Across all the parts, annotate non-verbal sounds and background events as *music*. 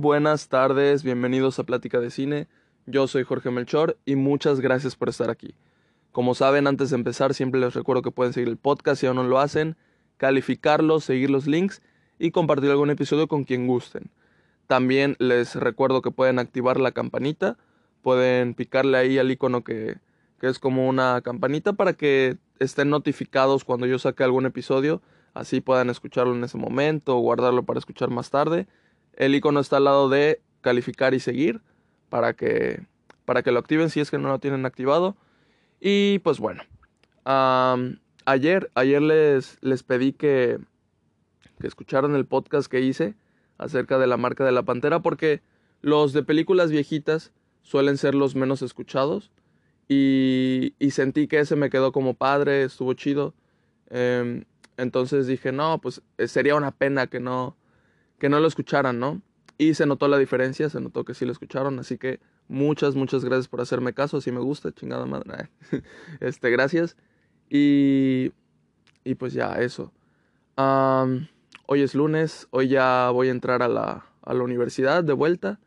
buenas tardes, bienvenidos a Plática de Cine. Yo soy Jorge Melchor y muchas gracias por estar aquí. Como saben, antes de empezar, siempre les recuerdo que pueden seguir el podcast si aún no lo hacen, calificarlo, seguir los links y compartir algún episodio con quien gusten. También les recuerdo que pueden activar la campanita, pueden picarle ahí al icono que, que es como una campanita para que estén notificados cuando yo saque algún episodio, así puedan escucharlo en ese momento o guardarlo para escuchar más tarde. El icono está al lado de calificar y seguir para que, para que lo activen si es que no lo tienen activado. Y pues bueno, ayer, ayer les, les pedí que, que escucharan el podcast que hice acerca de la marca de la pantera porque los de películas viejitas suelen ser los menos escuchados y, sentí que ese me quedó como padre, estuvo chido. Em, entonces dije, no, pues eh, sería una pena que no, que no lo escucharan, ¿no? Y se notó la diferencia, se notó que sí lo escucharon, así que muchas, muchas gracias por hacerme caso, si me gusta, chingada madre. *laughs* este, gracias. Y, y pues ya, eso. hoy es lunes, hoy ya voy a entrar a la, a la universidad de vuelta.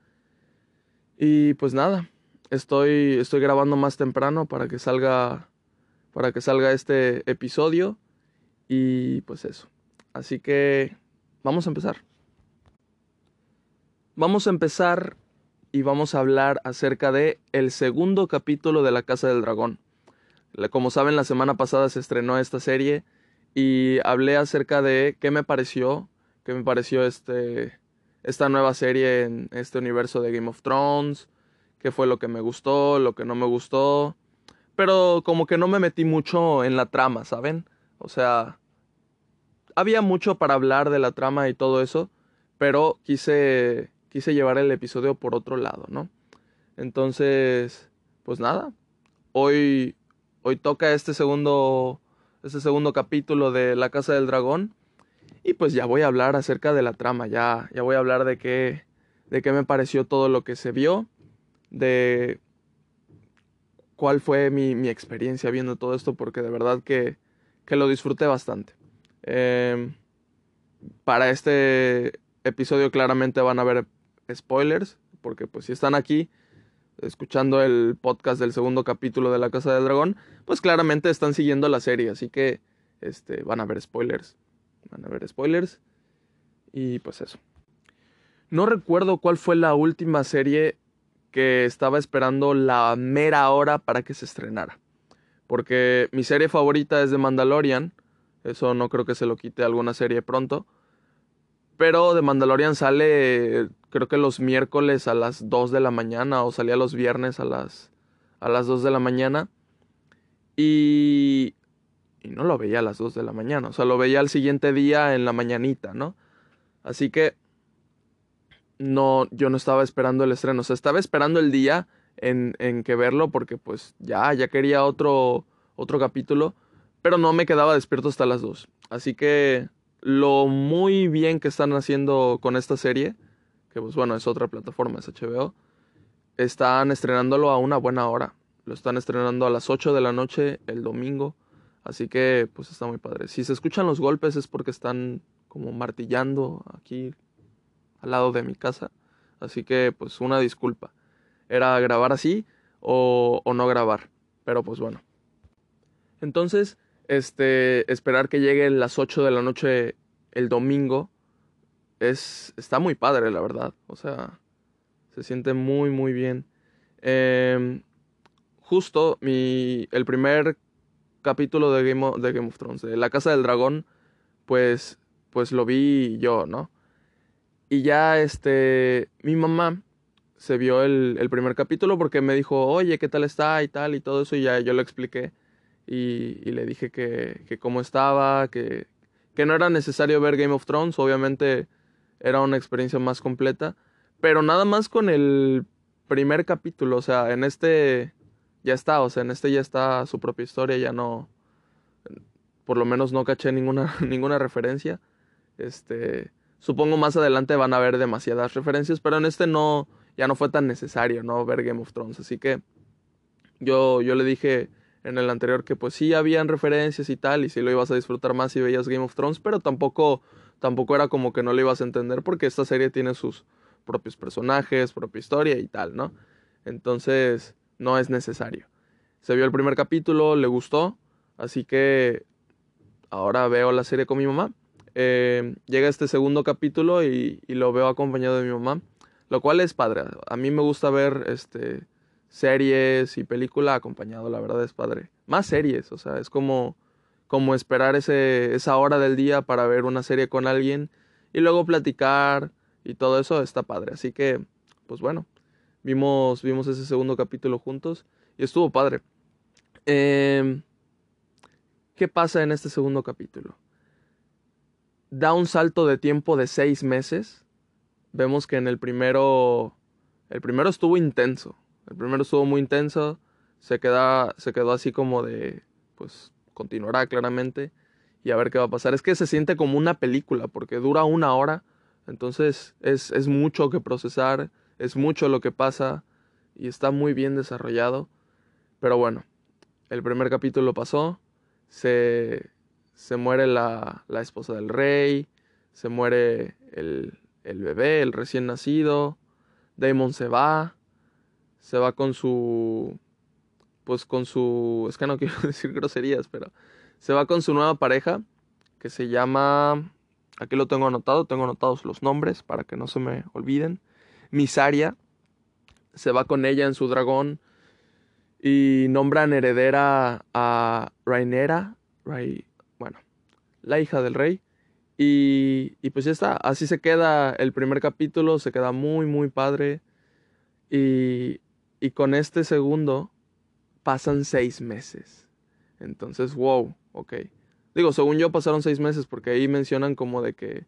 Y pues nada, estoy, estoy grabando más temprano para que salga, para que salga este episodio. Y pues eso. Así que vamos a empezar. Vamos a empezar y vamos a hablar acerca de el segundo capítulo de La Casa del Dragón. Como saben, la semana pasada se estrenó esta serie y hablé acerca de qué me pareció, qué me pareció este esta nueva serie en este universo de Game of Thrones, qué fue lo que me gustó, lo que no me gustó, pero como que no me metí mucho en la trama, ¿saben? O sea, había mucho para hablar de la trama y todo eso, pero quise quise llevar el episodio por otro lado, ¿no? Entonces, pues nada, hoy, hoy toca este segundo, este segundo capítulo de La Casa del Dragón y pues ya voy a hablar acerca de la trama, ya, ya voy a hablar de qué, de qué me pareció todo lo que se vio, de cuál fue mi, mi experiencia viendo todo esto, porque de verdad que, que lo disfruté bastante. Em, para este episodio claramente van a ver spoilers, porque pues si están aquí escuchando el podcast del segundo capítulo de La Casa del Dragón, pues claramente están siguiendo la serie, así que este, van a ver spoilers. Van a ver spoilers. Y pues eso. No recuerdo cuál fue la última serie que estaba esperando la mera hora para que se estrenara. Porque mi serie favorita es de Mandalorian. Eso no creo que se lo quite alguna serie pronto. Pero de Mandalorian sale creo que los miércoles a las 2 de la mañana o salía los viernes a las, a las 2 de la mañana. Y, y no lo veía a las 2 de la mañana, o sea, lo veía al siguiente día en la mañanita, ¿no? Así que no, yo no estaba esperando el estreno, o sea, estaba esperando el día en, en que verlo porque pues ya, ya quería otro, otro capítulo, pero no me quedaba despierto hasta las 2. Así que lo muy bien que están haciendo con esta serie, que pues bueno, es otra plataforma, es HBO, están estrenándolo a una buena hora. Lo están estrenando a las 8 de la noche el domingo. Así que pues está muy padre. Si se escuchan los golpes es porque están como martillando aquí al lado de mi casa. Así que pues una disculpa. Era grabar así o, o no grabar. Pero pues bueno. Entonces, este, esperar que llegue las 8 de la noche el domingo es, está muy padre, la verdad. O sea, se siente muy, muy bien. Em, justo mi, el primer capítulo de Game, of, Game of Thrones, de La Casa del Dragón, pues, pues lo vi yo, ¿no? Y ya, este, mi mamá se vio el, el primer capítulo porque me dijo, oye, ¿qué tal está? Y tal, y todo eso, y ya yo le expliqué y, le dije que, que cómo estaba, que, que no era necesario ver Game of Thrones, obviamente era una experiencia más completa, pero nada más con el primer capítulo, o sea, en este ya está, o sea, en este ya está su propia historia, ya no, por lo menos no caché ninguna, *laughs* ninguna referencia, este, supongo más adelante van a haber demasiadas referencias, pero en este no, ya no fue tan necesario, ¿no? Ver Game of Thrones, así que yo, yo le dije en el anterior que pues sí habían referencias y tal, y sí lo ibas a disfrutar más si veías Game of Thrones, pero tampoco, tampoco era como que no lo ibas a entender porque esta serie tiene sus, propios personajes, propia historia y tal, ¿no? Entonces, no es necesario. Se vio el primer capítulo, le gustó, así que ahora veo la serie con mi mamá. Eh, llega este segundo capítulo y, y, lo veo acompañado de mi mamá, lo cual es padre. A mí me gusta ver este, series y película acompañado, la verdad es padre. Más series, o sea, es como, como esperar ese, esa hora del día para ver una serie con alguien y luego platicar y todo eso está padre. Así que, pues bueno, vimos, vimos ese segundo capítulo juntos y estuvo padre. Eh, ¿Qué pasa en este segundo capítulo? Da un salto de tiempo de seis meses. Vemos que en el primero, el primero estuvo intenso. El primero estuvo muy intenso. Se, queda, se quedó así como de, pues continuará claramente y a ver qué va a pasar. Es que se siente como una película porque dura una hora, entonces es, es mucho que procesar, es mucho lo que pasa y está muy bien desarrollado. Pero bueno, el primer capítulo pasó, se, se muere la, la, esposa del rey, se muere el, el bebé, el recién nacido, Damon se va, se va con su pues con su, es que no *laughs* quiero decir groserías, pero se va con su nueva pareja que se llama, aquí lo tengo anotado, tengo anotados los nombres para que no se me olviden. Misaria, se va con ella en su dragón y nombran heredera a Rainera, bueno, la hija del rey. Y, y pues ya está, así se queda el primer capítulo, se queda muy, muy padre. Y, y con este segundo, pasan seis meses. Entonces, wow, ok. Digo, según yo pasaron seis meses porque ahí mencionan como de que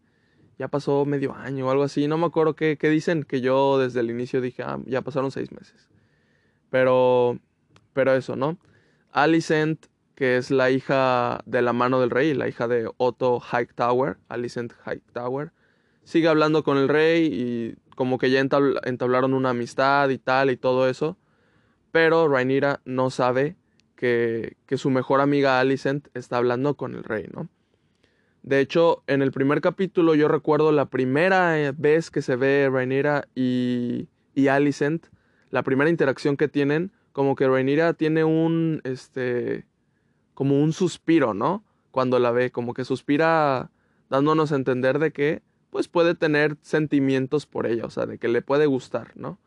ya pasó medio año o algo así. No me acuerdo qué, dicen, que yo desde el inicio dije, ah, ya pasaron seis meses. Pero, pero eso, ¿no? Alicent, que es la hija de la mano del rey, la hija de Otto Hightower, Alicent Hightower, sigue hablando con el rey y como que ya entablaron una amistad y tal y todo eso pero Rhaenyra no sabe que, su mejor amiga Alicent está hablando con el rey, ¿no? De hecho, en el primer capítulo yo recuerdo la primera eh, vez que se ve Rhaenyra y, y Alicent, la primera interacción que tienen, como que Rhaenyra tiene un, este, como un suspiro, ¿no? Cuando la ve, como que suspira dándonos a entender de que, pues puede tener sentimientos por ella, o sea, de que le puede gustar, ¿no?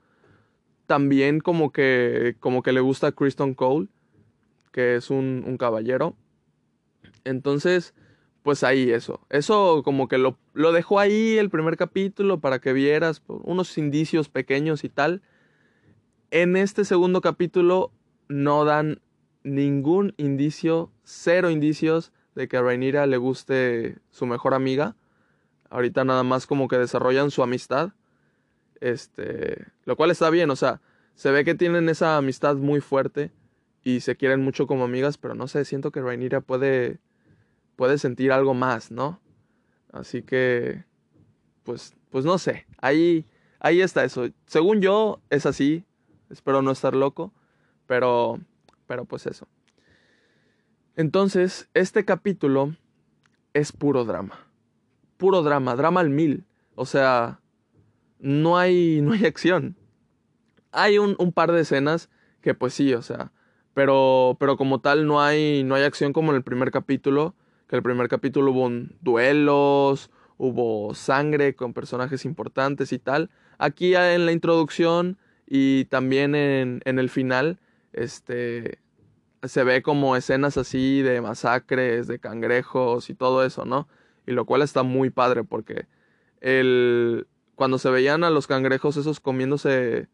También como que, como que le gusta a Kristen Cole, que es un, un, caballero. Entonces, pues ahí eso. Eso como que lo, lo dejó ahí el primer capítulo para que vieras unos indicios pequeños y tal. En este segundo capítulo no dan ningún indicio, cero indicios de que a Rhaenyra le guste su mejor amiga. Ahorita nada más como que desarrollan su amistad. Este, lo cual está bien, o sea, se ve que tienen esa amistad muy fuerte y se quieren mucho como amigas, pero no sé, siento que Rhaenyra puede puede sentir algo más, ¿no? Así que pues pues no sé, ahí ahí está eso. Según yo es así, espero no estar loco, pero pero pues eso. Entonces, este capítulo es puro drama. Puro drama, drama al mil. O sea, no hay, *laughs* no hay acción. Hay un, un, par de escenas que pues sí, o sea, pero, pero como tal no hay, no hay acción como en el primer capítulo, que el primer capítulo hubo duelos, hubo sangre con personajes importantes y tal. Aquí en la introducción y también en, en el final, este, se ve como escenas así de masacres, de cangrejos y todo eso, ¿no? Y lo cual está muy padre porque el, cuando se veían a los cangrejos esos comiéndose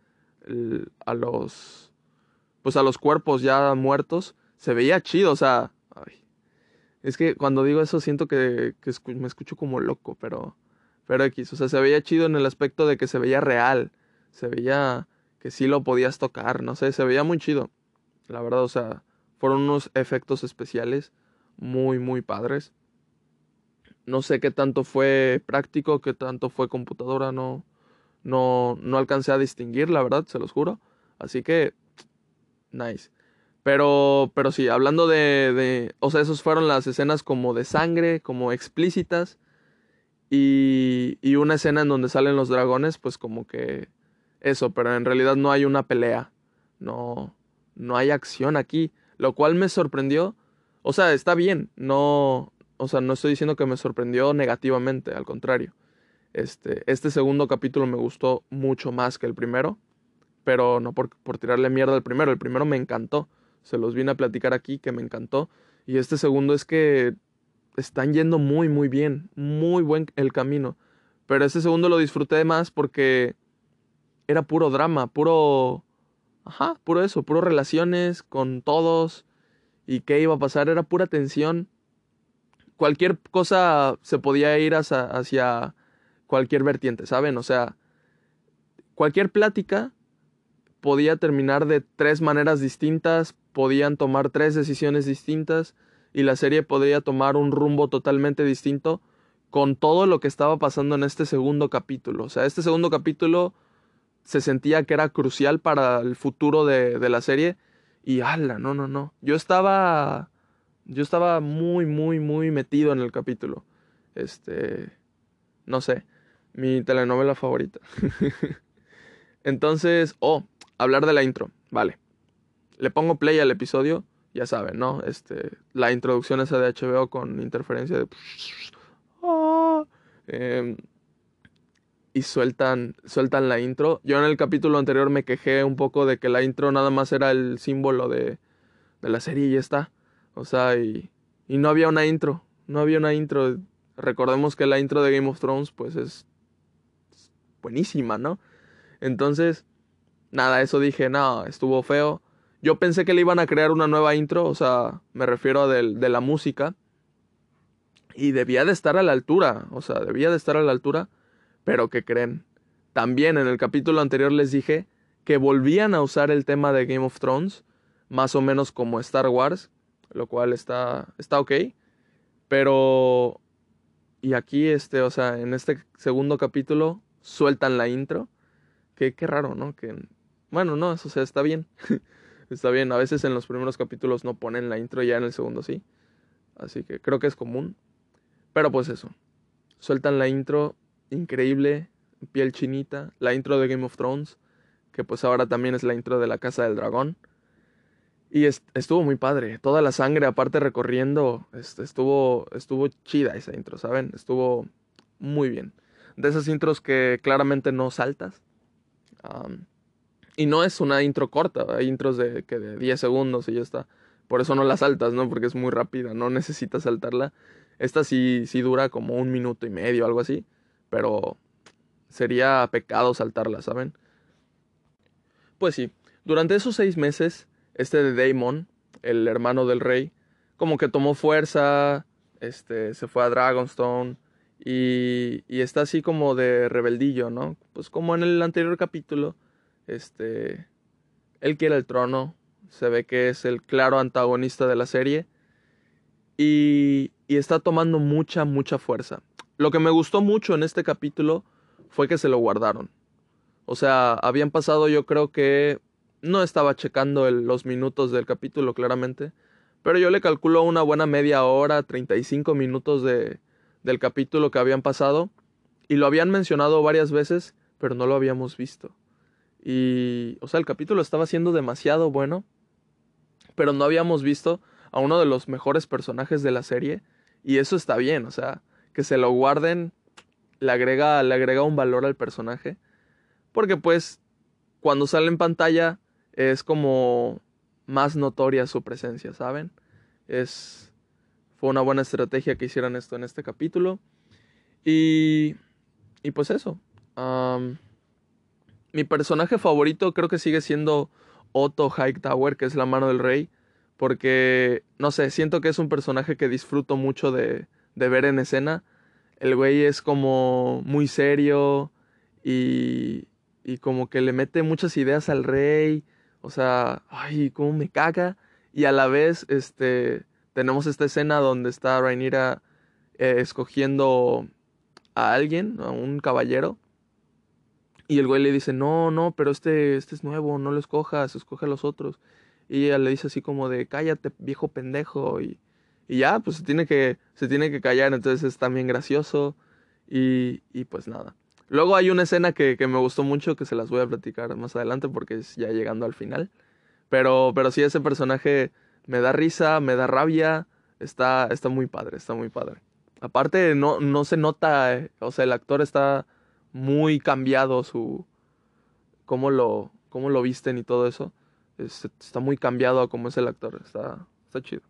a los pues a los cuerpos ya muertos, se veía chido, o sea, es que cuando digo eso siento que, me escucho como loco, pero pero X, o sea, se veía chido en el aspecto de que se veía real, se veía que sí lo podías tocar, no sé, se veía muy chido. La verdad, o sea, fueron unos efectos especiales muy muy padres. No sé qué tanto fue práctico, qué tanto fue computadora, no, no, no alcancé a distinguir, la verdad, se los juro. Así que, nice. Pero, pero sí, hablando de, de, o sea, esas fueron las escenas como de sangre, como explícitas. Y, y una escena en donde salen los dragones, pues como que eso, pero en realidad no hay una pelea. No, no hay acción aquí. Lo cual me sorprendió. O sea, está bien. No, o sea, no estoy diciendo que me sorprendió negativamente, al contrario. Este, este segundo capítulo me gustó mucho más que el primero, pero no por, por tirarle mierda al primero. El primero me encantó. Se los vine a platicar aquí que me encantó. Y este segundo es que están yendo muy, muy bien. Muy buen el camino. Pero este segundo lo disfruté más porque era puro drama, puro... Ajá, puro eso, puro relaciones con todos. Y qué iba a pasar, era pura tensión. Cualquier cosa se podía ir hacia, hacia cualquier vertiente, ¿saben? O sea, cualquier plática podía terminar de tres maneras distintas, podían tomar tres decisiones distintas y la serie podría tomar un rumbo totalmente distinto con todo lo que estaba pasando en este segundo capítulo. O sea, este segundo capítulo se sentía que era crucial para el futuro de, de la serie y ala, no, no, no. Yo estaba yo estaba muy muy muy metido en el capítulo. Este no sé, mi telenovela favorita. *laughs* Entonces, oh, hablar de la intro, vale. Le pongo play al episodio, ya saben, ¿no? Este, la introducción esa de HBO con interferencia de... *laughs* Em, y sueltan, sueltan la intro. Yo en el capítulo anterior me quejé un poco de que la intro nada más era el símbolo de, de la serie y ya está. O sea, y, y no había una intro. No había una intro. Recordemos que la intro de Game of Thrones pues es buenísima, ¿no? Entonces, nada, eso dije, no, estuvo feo. Yo pensé que le iban a crear una nueva intro, o sea, me refiero a de, de la música. Y debía de estar a la altura, o sea, debía de estar a la altura, pero ¿qué creen? También en el capítulo anterior les dije que volvían a usar el tema de Game of Thrones, más o menos como Star Wars, lo cual está, está ok, pero... Y aquí, este, o sea, en este segundo capítulo sueltan la intro. Qué, qué raro, ¿no? Que, bueno, no, eso o sea, está bien. *laughs* está bien. A veces en los primeros capítulos no ponen la intro, ya en el segundo sí. Así que creo que es común. Pero pues eso. Sueltan la intro, increíble, piel chinita. La intro de Game of Thrones, que pues ahora también es la intro de la Casa del Dragón. Y estuvo muy padre. Toda la sangre aparte recorriendo, este, estuvo, estuvo chida esa intro, ¿saben? Estuvo muy bien de esas intros que claramente no saltas. y no es una intro corta, hay intros de, que de 10 segundos y ya está. Por eso no la saltas, ¿no? Porque es muy rápida, no necesitas saltarla. Esta sí, sí dura como un minuto y medio, algo así. Pero sería pecado saltarla, ¿saben? Pues sí, durante esos seis meses, este de Daemon, el hermano del rey, como que tomó fuerza, este, se fue a Dragonstone, y, y, está así como de rebeldillo, ¿no? Pues como en el anterior capítulo, este, él quiere el trono, se ve que es el claro antagonista de la serie y, y está tomando mucha, mucha fuerza. Lo que me gustó mucho en este capítulo fue que se lo guardaron. O sea, habían pasado yo creo que no estaba checando los minutos del capítulo claramente, pero yo le calculo una buena media hora, 35 minutos de, del capítulo que habían pasado y lo habían mencionado varias veces, pero no lo habíamos visto. Y, o sea, el capítulo estaba siendo demasiado bueno, pero no habíamos visto a uno de los mejores personajes de la serie y eso está bien, o sea, que se lo guarden le agrega, le agrega un valor al personaje, porque pues cuando sale en pantalla es como más notoria su presencia, ¿saben? Es fue una buena estrategia que hicieran esto en este capítulo. Y, y pues eso. mi personaje favorito creo que sigue siendo Otto Hightower, que es la mano del rey. Porque, no sé, siento que es un personaje que disfruto mucho de, de ver en escena. El güey es como muy serio y, y como que le mete muchas ideas al rey. O sea, ay, cómo me caga. Y a la vez, este, tenemos esta escena donde está Rhaenyra eh, escogiendo a alguien, a un caballero. Y el güey le dice, no, no, pero este, este es nuevo, no lo escojas, escoge a los otros. Y ella le dice así como de, cállate, viejo pendejo. Y, y ya, pues se tiene, que, se tiene que callar, entonces es también gracioso. Y, y pues nada. Luego hay una escena que, que, me gustó mucho, que se las voy a platicar más adelante porque es ya llegando al final. Pero, pero sí, ese personaje me da risa, me da rabia, está, está muy padre, está muy padre. Aparte, no, no se nota, eh, o sea, el actor está muy cambiado, su... cómo lo, cómo lo visten y todo eso. está muy cambiado a cómo es el actor, está, está chido.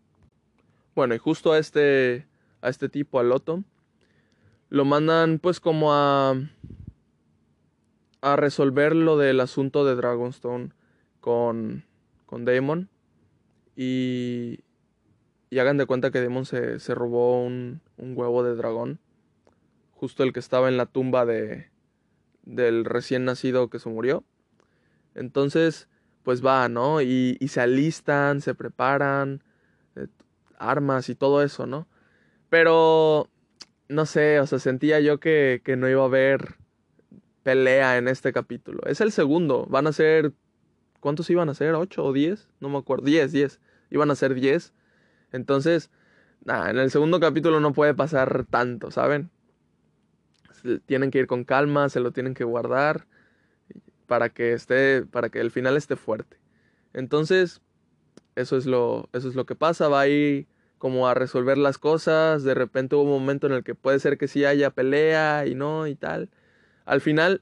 Bueno, y justo a este, a este tipo, al Loto, lo mandan pues como a, a resolver lo del asunto de Dragonstone con, con Damon. Y, y hagan de cuenta que Damon se, se robó un, un, huevo de dragón. Justo el que estaba en la tumba de, del recién nacido que se murió. Entonces, pues va, ¿no? Y, y se alistan, se preparan, eh, armas y todo eso, ¿no? Pero, no sé, o sea, sentía yo que, que no iba a haber pelea en este capítulo. Es el segundo, van a ser ¿Cuántos iban a ser? ¿Ocho o diez? No me acuerdo. Diez, diez. Iban a ser diez. Entonces, nada, en el segundo capítulo no puede pasar tanto, ¿saben? Tienen que ir con calma, se lo tienen que guardar para que esté, para que el final esté fuerte. Entonces, eso es lo, eso es lo que pasa. Va ahí como a resolver las cosas. De repente hubo un momento en el que puede ser que sí haya pelea y no y tal. Al final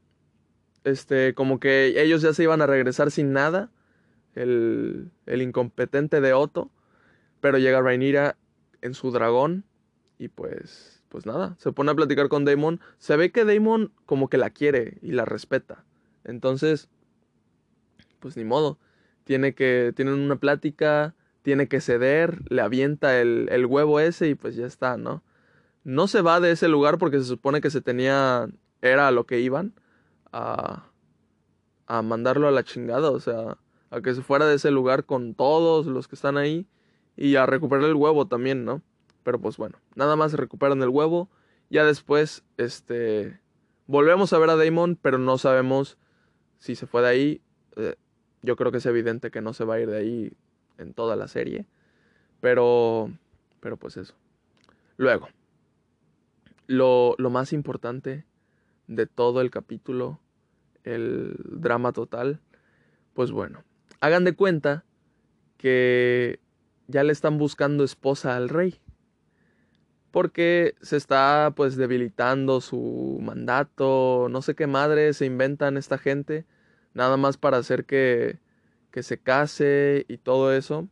este, como que ellos ya se iban a regresar sin nada, el, el incompetente de Otto, pero llega Rhaenyra en su dragón y pues, pues nada, se pone a platicar con Daemon, se ve que Daemon como que la quiere y la respeta, entonces, pues ni modo, tiene que, tienen una plática, tiene que ceder, le avienta el, el huevo ese y pues ya está, ¿no? No se va de ese lugar porque se supone que se tenía, era a lo que iban, a, a mandarlo a la chingada, o sea, a que se fuera de ese lugar con todos los que están ahí y a recuperar el huevo también, ¿no? Pero pues bueno, nada más recuperan el huevo, ya después, este, volvemos a ver a Damon, pero no sabemos si se fue de ahí. Eh, yo creo que es evidente que no se va a ir de ahí en toda la serie, pero, pero pues eso. Luego, lo, lo más importante de todo el capítulo, el drama total, pues bueno, hagan de cuenta que ya le están buscando esposa al rey. Porque se está pues debilitando su mandato, no sé qué madre se inventan esta gente, nada más para hacer que, que se case y todo eso.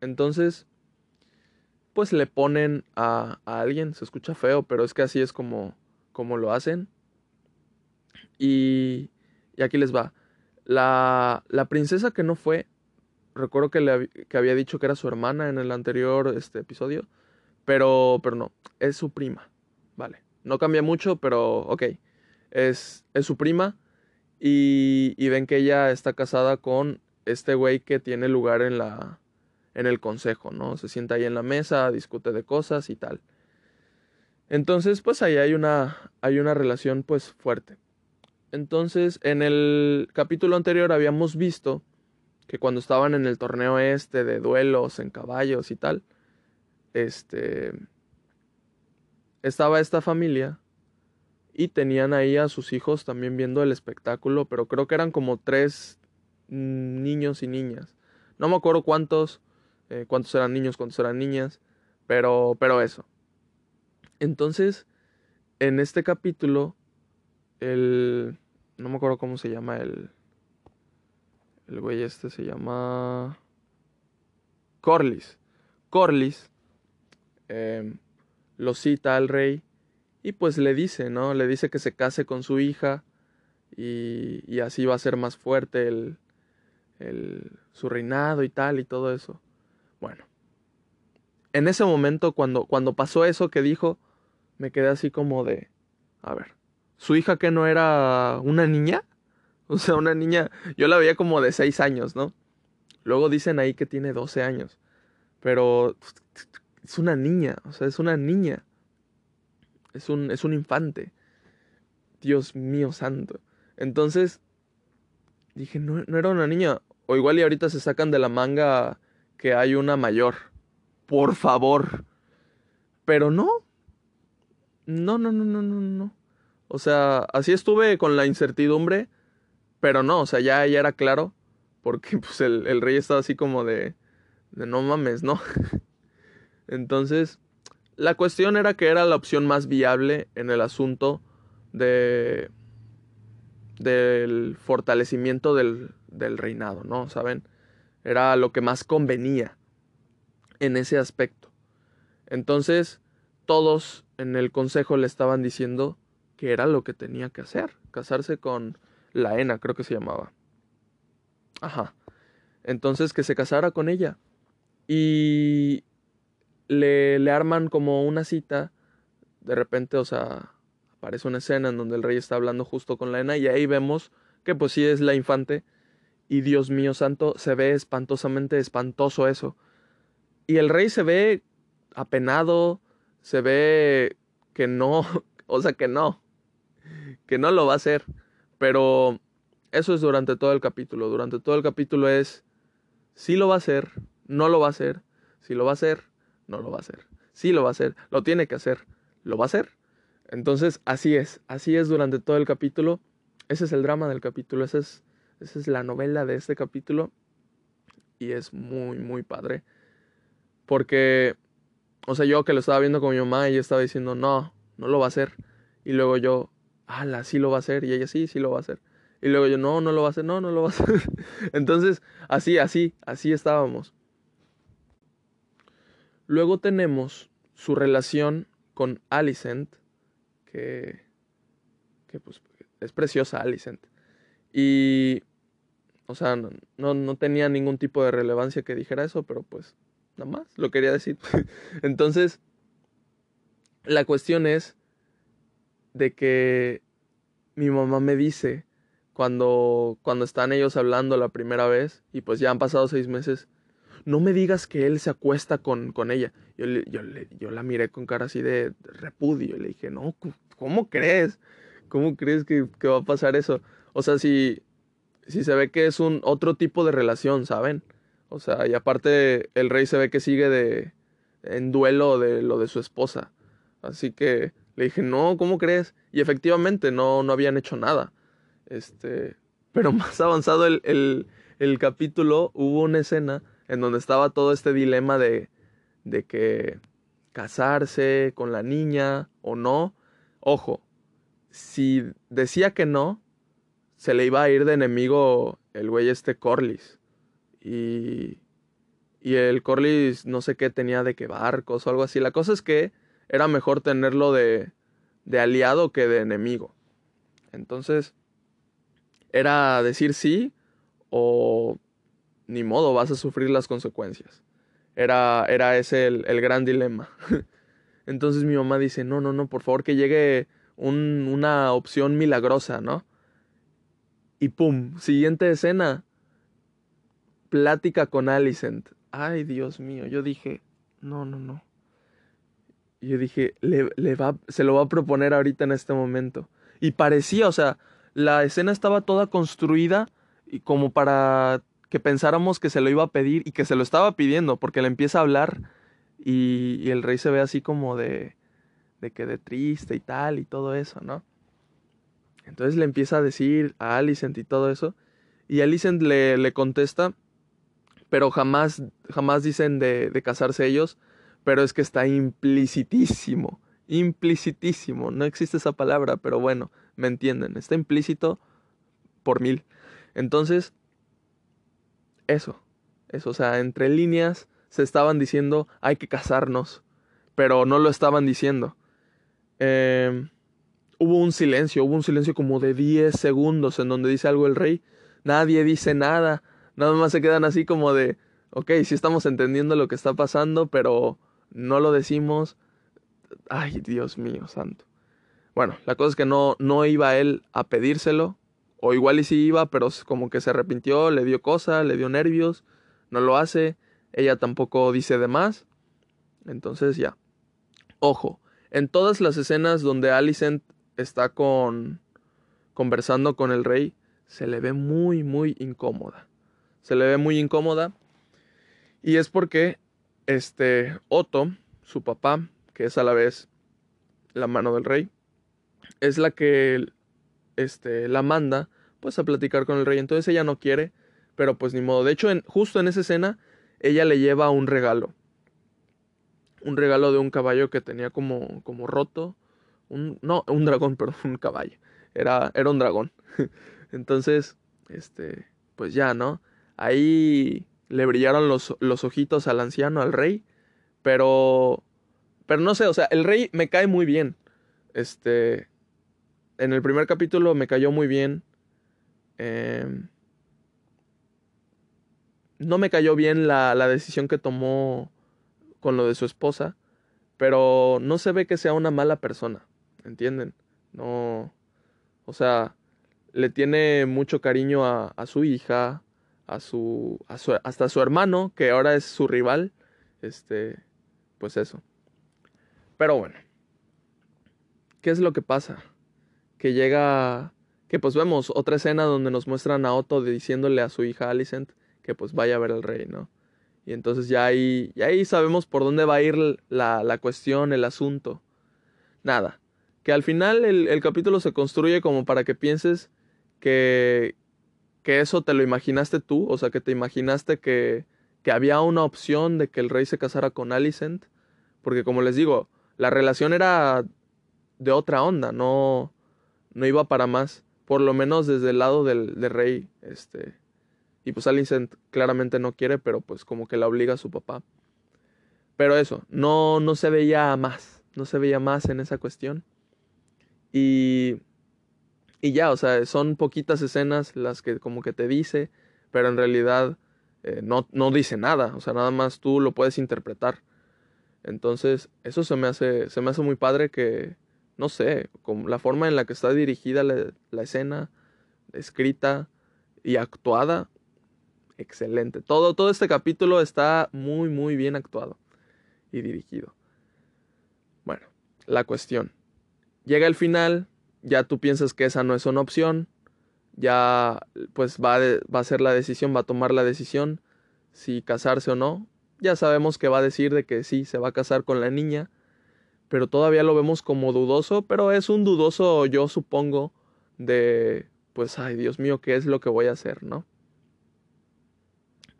Entonces, pues le ponen a, a alguien, se escucha feo, pero es que así es como, como lo hacen y, y aquí les va. La, la, princesa que no fue, recuerdo que, le, que había dicho que era su hermana en el anterior este, episodio, pero, pero no, es su prima, vale. No cambia mucho, pero ok. Es, es su prima y, y ven que ella está casada con este güey que tiene lugar en la en el consejo, ¿no? Se sienta ahí en la mesa, discute de cosas y tal. Entonces, pues ahí hay una hay una relación pues fuerte. Entonces, en el capítulo anterior habíamos visto que cuando estaban en el torneo este de duelos en caballos y tal, este estaba esta familia y tenían ahí a sus hijos también viendo el espectáculo, pero creo que eran como tres niños y niñas. No me acuerdo cuántos, eh, cuántos eran niños, cuántos eran niñas, pero, pero eso. Entonces, en este capítulo el... No me acuerdo cómo se llama el... El güey este se llama... Corlys. Corlys em, lo cita al rey y pues le dice, ¿no? Le dice que se case con su hija y así va a ser más fuerte el, el, su reinado y tal y todo eso. Bueno, en ese momento cuando, cuando pasó eso que dijo, me quedé así como de, a ver, su hija que no era una niña. *laughs* O sea, una niña, yo la veía como de 6 años, ¿no? Luego dicen ahí que tiene 12 años. Pero es una niña, o sea, es una niña. Es un, es un infante. Dios mío santo. Entonces, dije, no, no era una niña. O igual y ahorita se sacan de la manga que hay una mayor. Por favor. Pero no, No, no, no, no, no, no. O sea, así estuve con la incertidumbre, pero no, o sea, ya, ya era claro, porque *laughs* pues el, el rey estaba así como de, de no mames, ¿no? *laughs* Entonces, la cuestión era que era la opción más viable en el asunto de del fortalecimiento del, del reinado, ¿no? ¿Saben? Era lo que más convenía en ese aspecto. Entonces, todos en el consejo le estaban diciendo que era lo que tenía que hacer, casarse con la Ena, creo que se llamaba. Ajá. Entonces que se casara con ella. Y le, le arman como una cita. De repente, o sea, aparece una escena en donde el rey está hablando justo con la Ena y ahí vemos que pues sí es la infante. Y Dios mío santo, se ve espantosamente espantoso eso. Y el rey se ve apenado, se ve que no, *laughs* o sea que no, que no lo va a hacer. Pero eso es durante todo el capítulo. Durante todo el capítulo es, sí lo va a hacer, no lo va a hacer, si lo va a hacer, no lo va a hacer. Sí lo va a hacer, lo tiene que hacer, lo va a hacer. Entonces, así es, así es durante todo el capítulo. Ese es el drama del capítulo, esa es, esa es la novela de este capítulo. Y es muy, muy padre. Porque o sea, yo que lo estaba viendo con mi mamá y ella estaba diciendo, no, no lo va a hacer. Y luego yo, ala, sí lo va a hacer. Y ella, sí, sí lo va a hacer. Y luego yo, no, no lo va a hacer, no, no lo va a hacer. *laughs* Entonces, así, así, así estábamos. Luego tenemos su relación con Alicent, que, que pues es preciosa Alicent. Y, o sea, no, no tenía ningún tipo de relevancia que dijera eso, pero pues Nada más, lo quería decir. *laughs* Entonces, la cuestión es de que mi mamá me dice cuando, cuando están ellos hablando la primera vez y pues ya han pasado seis meses, no me digas que él se acuesta con, con ella. Yo, yo, yo, la miré con cara así de repudio y le dije, no, ¿cómo crees? ¿Cómo crees que, que va a pasar eso? O sea, si, si se ve que es un otro tipo de relación, ¿saben? O sea, y aparte el rey se ve que sigue de en duelo de lo de su esposa. Así que le dije, no, ¿cómo crees? Y efectivamente no, no habían hecho nada. Este, pero *laughs* más avanzado el, el, el capítulo, hubo una escena en donde estaba todo este dilema de, de que casarse con la niña o no. Ojo, si decía que no, se le iba a ir de enemigo el güey este Corlys. Y, y el Corlys no sé qué tenía de qué barcos o algo así. La cosa es que era mejor tenerlo de, de aliado que de enemigo. Entonces, era decir sí o ni modo, vas a sufrir las consecuencias. Era, era ese el, el gran dilema. *laughs* Entonces mi mamá dice, no, no, no, por favor que llegue un, una opción milagrosa, ¿no? Y pum, siguiente escena, plática con Alicent. Ay, Dios mío, yo dije, no, no, no. Yo dije, le, le va, se lo va a proponer ahorita en este momento. Y parecía, o sea, la escena estaba toda construida y como para que pensáramos que se lo iba a pedir y que se lo estaba pidiendo, porque le empieza a hablar y, el rey se ve así como de, de que de triste y tal y todo eso, ¿no? Entonces le empieza a decir a Alicent y todo eso, y Alicent le, le contesta pero jamás, jamás dicen de, de casarse ellos, pero es que está implicitísimo, implicitísimo, no existe esa palabra, pero bueno, me entienden, está implícito por mil. Entonces, eso, eso, o sea, entre líneas se estaban diciendo hay que casarnos, pero no lo estaban diciendo. Eh, hubo un silencio, hubo un silencio como de 10 segundos en donde dice algo el rey, nadie dice nada, Nada más se quedan así como de, ok, sí estamos entendiendo lo que está pasando, pero no lo decimos. Ay, Dios mío, santo. Bueno, la cosa es que no, no iba él a pedírselo, o igual y sí iba, pero como que se arrepintió, le dio cosa, le dio nervios, no lo hace, ella tampoco dice de más. Entonces ya. Ojo, en todas las escenas donde Alicent está con conversando con el rey, se le ve muy muy incómoda se le ve muy incómoda. Y es porque este Otto, su papá, que es a la vez la mano del rey, es la que este, la manda pues a platicar con el rey. Entonces ella no quiere, pero pues ni modo. De hecho, justo en esa escena, ella le lleva un regalo. Un regalo de un caballo que tenía como, como roto. Un, no, un dragón, *laughs* perdón, un caballo. Era, era un dragón. *laughs* Entonces, este, pues ya, ¿no? Ahí le brillaron los, los ojitos al anciano, al rey. Pero, pero no sé, o sea, el rey me cae muy bien. Este, en el primer capítulo me cayó muy bien. Em, no me cayó bien la, la, decisión que tomó con lo de su esposa, pero no se ve que sea una mala persona, ¿entienden? No, o sea, le tiene mucho cariño a, a su hija, a su, a su, hasta a su hermano, que ahora es su rival, este, pues eso. Pero bueno, ¿qué es lo que pasa? Que llega que pues vemos otra escena donde nos muestran a Otto diciéndole a su hija Alicent que pues vaya a ver al rey, ¿no? Y entonces ya ahí, ya ahí sabemos por dónde va a ir la, la cuestión, el asunto. Nada, que al final el, el, capítulo se construye como para que pienses que, que eso te lo imaginaste tú, o sea, que te imaginaste que, que había una opción de que el rey se casara con Alicent, porque como les digo, la relación era de otra onda, no, no iba para más por lo menos desde el lado del, rey, este, y pues Alicent claramente no quiere, pero pues como que la obliga a su papá. Pero eso, no, no se veía más, no se veía más en esa cuestión. Y, y ya, o sea, son poquitas escenas las que como que te dice, pero en realidad eh, no, no dice nada, o sea, nada más tú lo puedes interpretar. Entonces, eso se me hace, se me hace muy padre que, no sé, con la forma en la que está dirigida la, escena, escrita y actuada, excelente. Todo, todo este capítulo está muy, muy bien actuado y dirigido. Bueno, la cuestión. Llega el final, ya tú piensas que esa no es una opción, ya pues va, va a ser la decisión, va a tomar la decisión si casarse o no. Ya sabemos que va a decir de que sí, se va a casar con la niña pero todavía lo vemos como dudoso, pero es un dudoso, yo supongo, de, pues, ay, Dios mío, ¿qué es lo que voy a hacer, no?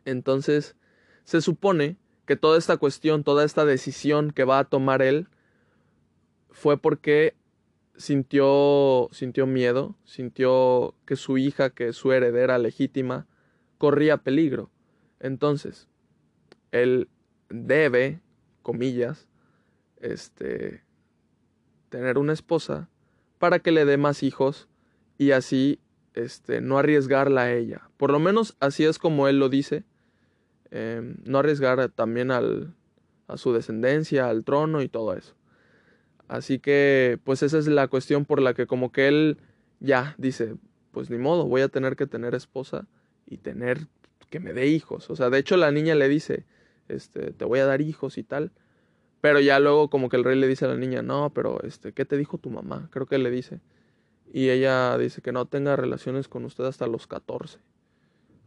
Entonces, se supone que toda esta cuestión, toda esta decisión que va a tomar él, fue porque sintió, sintió miedo, sintió que su hija, que su heredera legítima, corría peligro. Entonces, él debe, comillas, este, tener una esposa para que le dé más hijos y así este, no arriesgarla a ella. Por lo menos así es como él lo dice. Em, no arriesgar también al, a su descendencia, al trono y todo eso. Así que, pues esa es la cuestión por la que como que él ya dice, pues ni modo, voy a tener que tener esposa y tener que me dé hijos. O sea, de hecho la niña le dice, este, te voy a dar hijos y tal. Pero ya luego como que el rey le dice a la niña, no, pero este, ¿qué te dijo tu mamá? Creo que le dice. Y ella dice que no tenga relaciones con usted hasta los 14.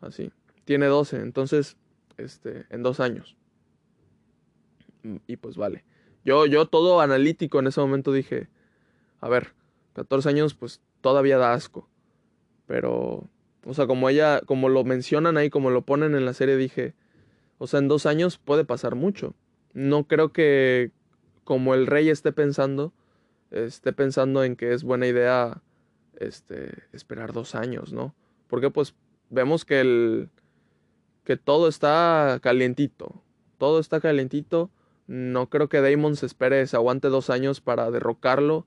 Así. Tiene 12, entonces, este, en dos años. Mm, y pues vale. Yo, yo todo analítico en ese momento dije, a ver, 14 años pues todavía da asco. Pero, o sea, como ella, como lo mencionan ahí, como lo ponen en la serie, dije, o sea, en dos años puede pasar mucho no creo que como el rey esté pensando, esté pensando en que es buena idea este, esperar dos años, ¿no? Porque pues vemos que el que todo está calientito, todo está calientito. No creo que Damon se espere, se aguante dos años para derrocarlo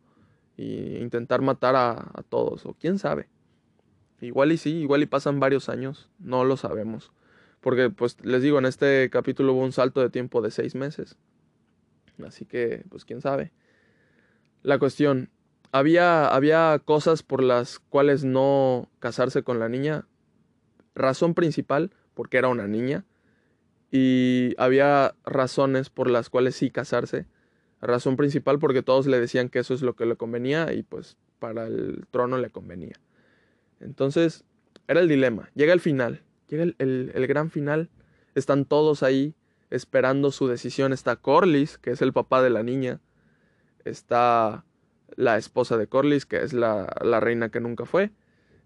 e intentar matar a, a todos, o quién sabe. Igual y sí, igual y pasan varios años, no lo sabemos. Porque, pues, les digo, en este capítulo hubo un salto de tiempo de seis meses. Así que, pues, quién sabe. La cuestión, había, había cosas por las cuales no casarse con la niña. Razón principal, porque era una niña. Y había razones por las cuales sí casarse. Razón principal porque todos le decían que eso es lo que le convenía y pues para el trono le convenía. Entonces, era el dilema. Llega el final. Llega el, gran final. Están todos ahí esperando su decisión. Está Corlys, que es el papá de la niña. Está la esposa de Corlys, que es la, la reina que nunca fue.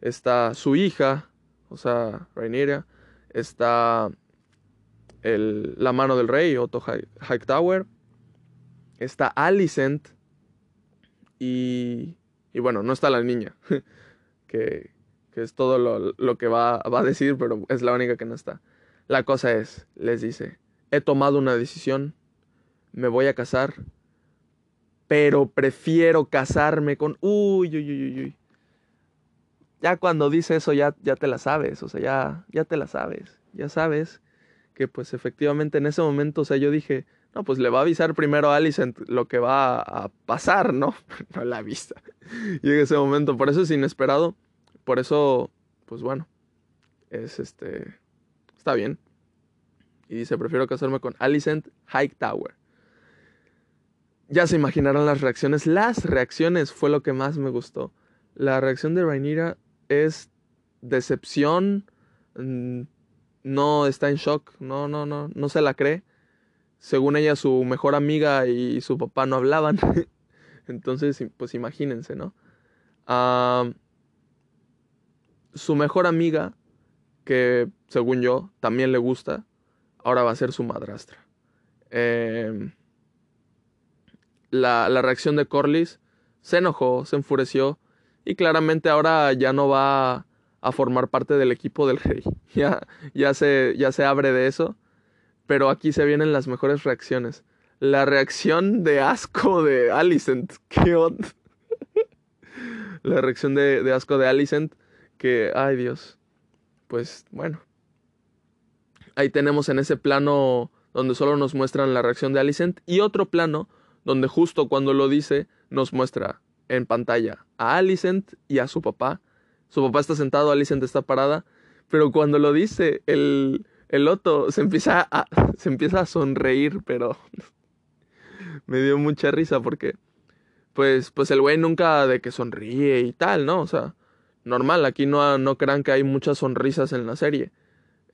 Está su hija, o sea, Rhaenyra. Está el, la mano del rey, Otto Hightower. Está Alicent. Y, y bueno, no está la niña, *laughs* que, que, es todo lo, lo que va, va a decir, pero es la única que no está. La cosa es, les dice, he tomado una decisión, me voy a casar, pero prefiero casarme con... Uy, uy, uy, uy. Ya cuando dice eso ya, ya te la sabes, o sea, ya, ya te la sabes, ya sabes que pues efectivamente en ese momento, o sea, yo dije, no, pues le va a avisar primero a Alicent lo que va a pasar, ¿no? *laughs* no la vista. Y en ese momento, por eso es inesperado, por eso, pues bueno, es este, está bien. Y dice, prefiero casarme con Alicent Hightower. Ya se imaginarán las reacciones. Las reacciones fue lo que más me gustó. La reacción de Rhaenyra es decepción. Mm, no está en shock. No, no, no. No se la cree. Según ella, su mejor amiga y su papá no hablaban. *laughs* Entonces, pues imagínense, ¿no? Su mejor amiga, que según yo también le gusta, ahora va a ser su madrastra. Em, la, la, reacción de Corlys se enojó, se enfureció y claramente ahora ya no va a formar parte del equipo del rey. *laughs* Ya, ya, se, ya se abre de eso. Pero aquí se vienen las mejores reacciones. La reacción de asco de Alicent. *laughs* ¿Qué onda? *laughs* la reacción de, de asco de Alicent. Que, ay Dios. Pues bueno, Ahí tenemos en ese plano donde solo nos muestran la reacción de Alicent y otro plano donde justo cuando lo dice nos muestra en pantalla a Alicent y a su papá. Su papá está sentado, Alicent está parada, pero cuando lo dice el, el se empieza, a, se empieza a sonreír, pero *laughs* me dio mucha risa porque pues, pues el güey nunca de que sonríe y tal, ¿no? O sea, normal, aquí no, no crean que hay muchas sonrisas en la serie.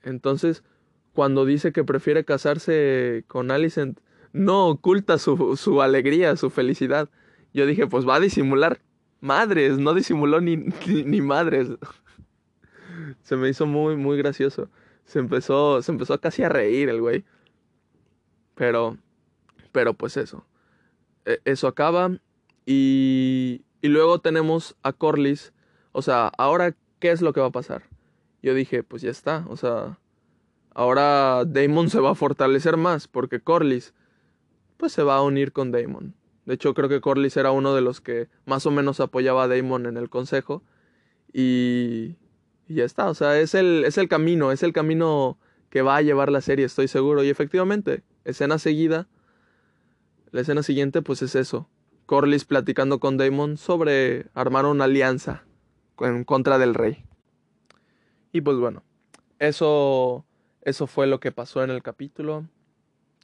Entonces, cuando dice que prefiere casarse con Alicent, no oculta su, su alegría, su felicidad. Yo dije, pues va a disimular. Madres, no disimuló ni, *laughs* ni, madres. *laughs* se me hizo muy, muy gracioso. Se empezó, se empezó casi a reír el güey. Pero, pero pues eso. E, eso acaba. Y, y luego tenemos a Corlys. O sea, ahora, ¿qué es lo que va a pasar? Yo dije, pues ya está. O sea, Ahora Damon se va a fortalecer más porque Corlys pues se va a unir con Damon. De hecho creo que Corlys era uno de los que más o menos apoyaba a Damon en el consejo y, y ya está, o sea, es el, es el camino, es el camino que va a llevar la serie, estoy seguro. Y efectivamente, escena seguida, la escena siguiente pues es eso. Corlys platicando con Damon sobre armar una alianza en contra del rey. Y pues bueno, eso eso fue lo que pasó en el capítulo.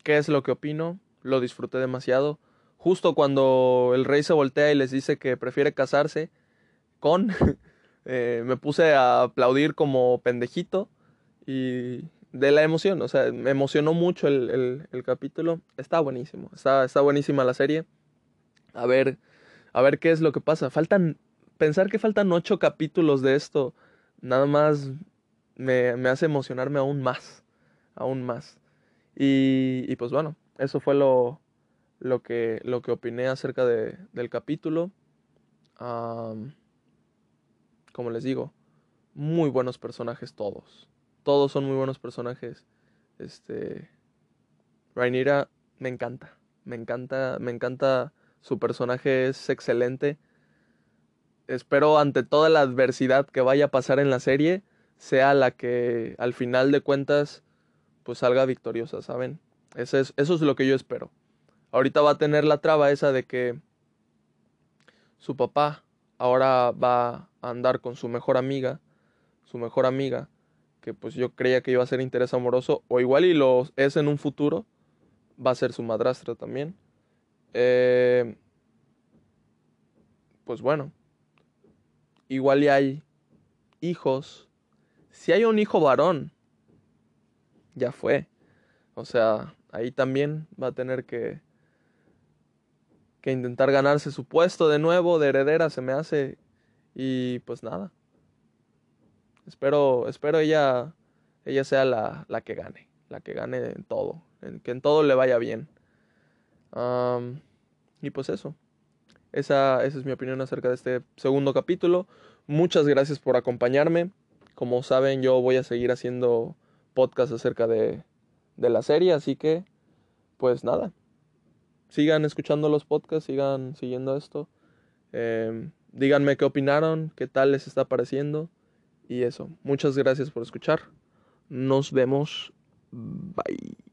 ¿Qué es lo que opino? Lo disfruté demasiado. Justo cuando el rey se voltea y les dice que prefiere casarse con, *laughs* eh, me puse a aplaudir como pendejito y de la emoción, o sea, me emocionó mucho el, capítulo. Está buenísimo, está, está buenísima la serie. A ver, a ver qué es lo que pasa. Faltan, pensar que faltan ocho capítulos de esto, nada más me, me hace emocionarme aún más, aún más. Y, y pues bueno, eso fue lo, lo, que, lo que opiné acerca de, del capítulo. como les digo, muy buenos personajes todos. Todos son muy buenos personajes. Este. Rhaenyra me encanta. Me encanta. Me encanta. Su personaje es excelente. Espero ante toda la adversidad que vaya a pasar en la serie sea la que al final de cuentas pues salga victoriosa, ¿saben? Eso es, eso es lo que yo espero. Ahorita va a tener la traba esa de que su papá ahora va a andar con su mejor amiga, su mejor amiga, que pues yo creía que iba a ser interés amoroso, o igual y lo es en un futuro, va a ser su madrastra también. Eh, pues bueno, igual y hay hijos si hay un hijo varón, ya fue. O sea, ahí también va a tener que, que intentar ganarse su puesto de nuevo de heredera se me hace y pues nada. Espero, espero ella, ella sea la, la que gane, la que gane en todo, en, que en todo le vaya bien. y pues eso. Esa, esa es mi opinión acerca de este segundo capítulo. Muchas gracias por acompañarme. Como saben, yo voy a seguir haciendo podcast acerca de, de la serie, así que, pues nada. Sigan escuchando los podcasts, sigan siguiendo esto. Em, díganme qué opinaron, qué tal les está pareciendo. Y eso, muchas gracias por escuchar. Nos vemos. Bye.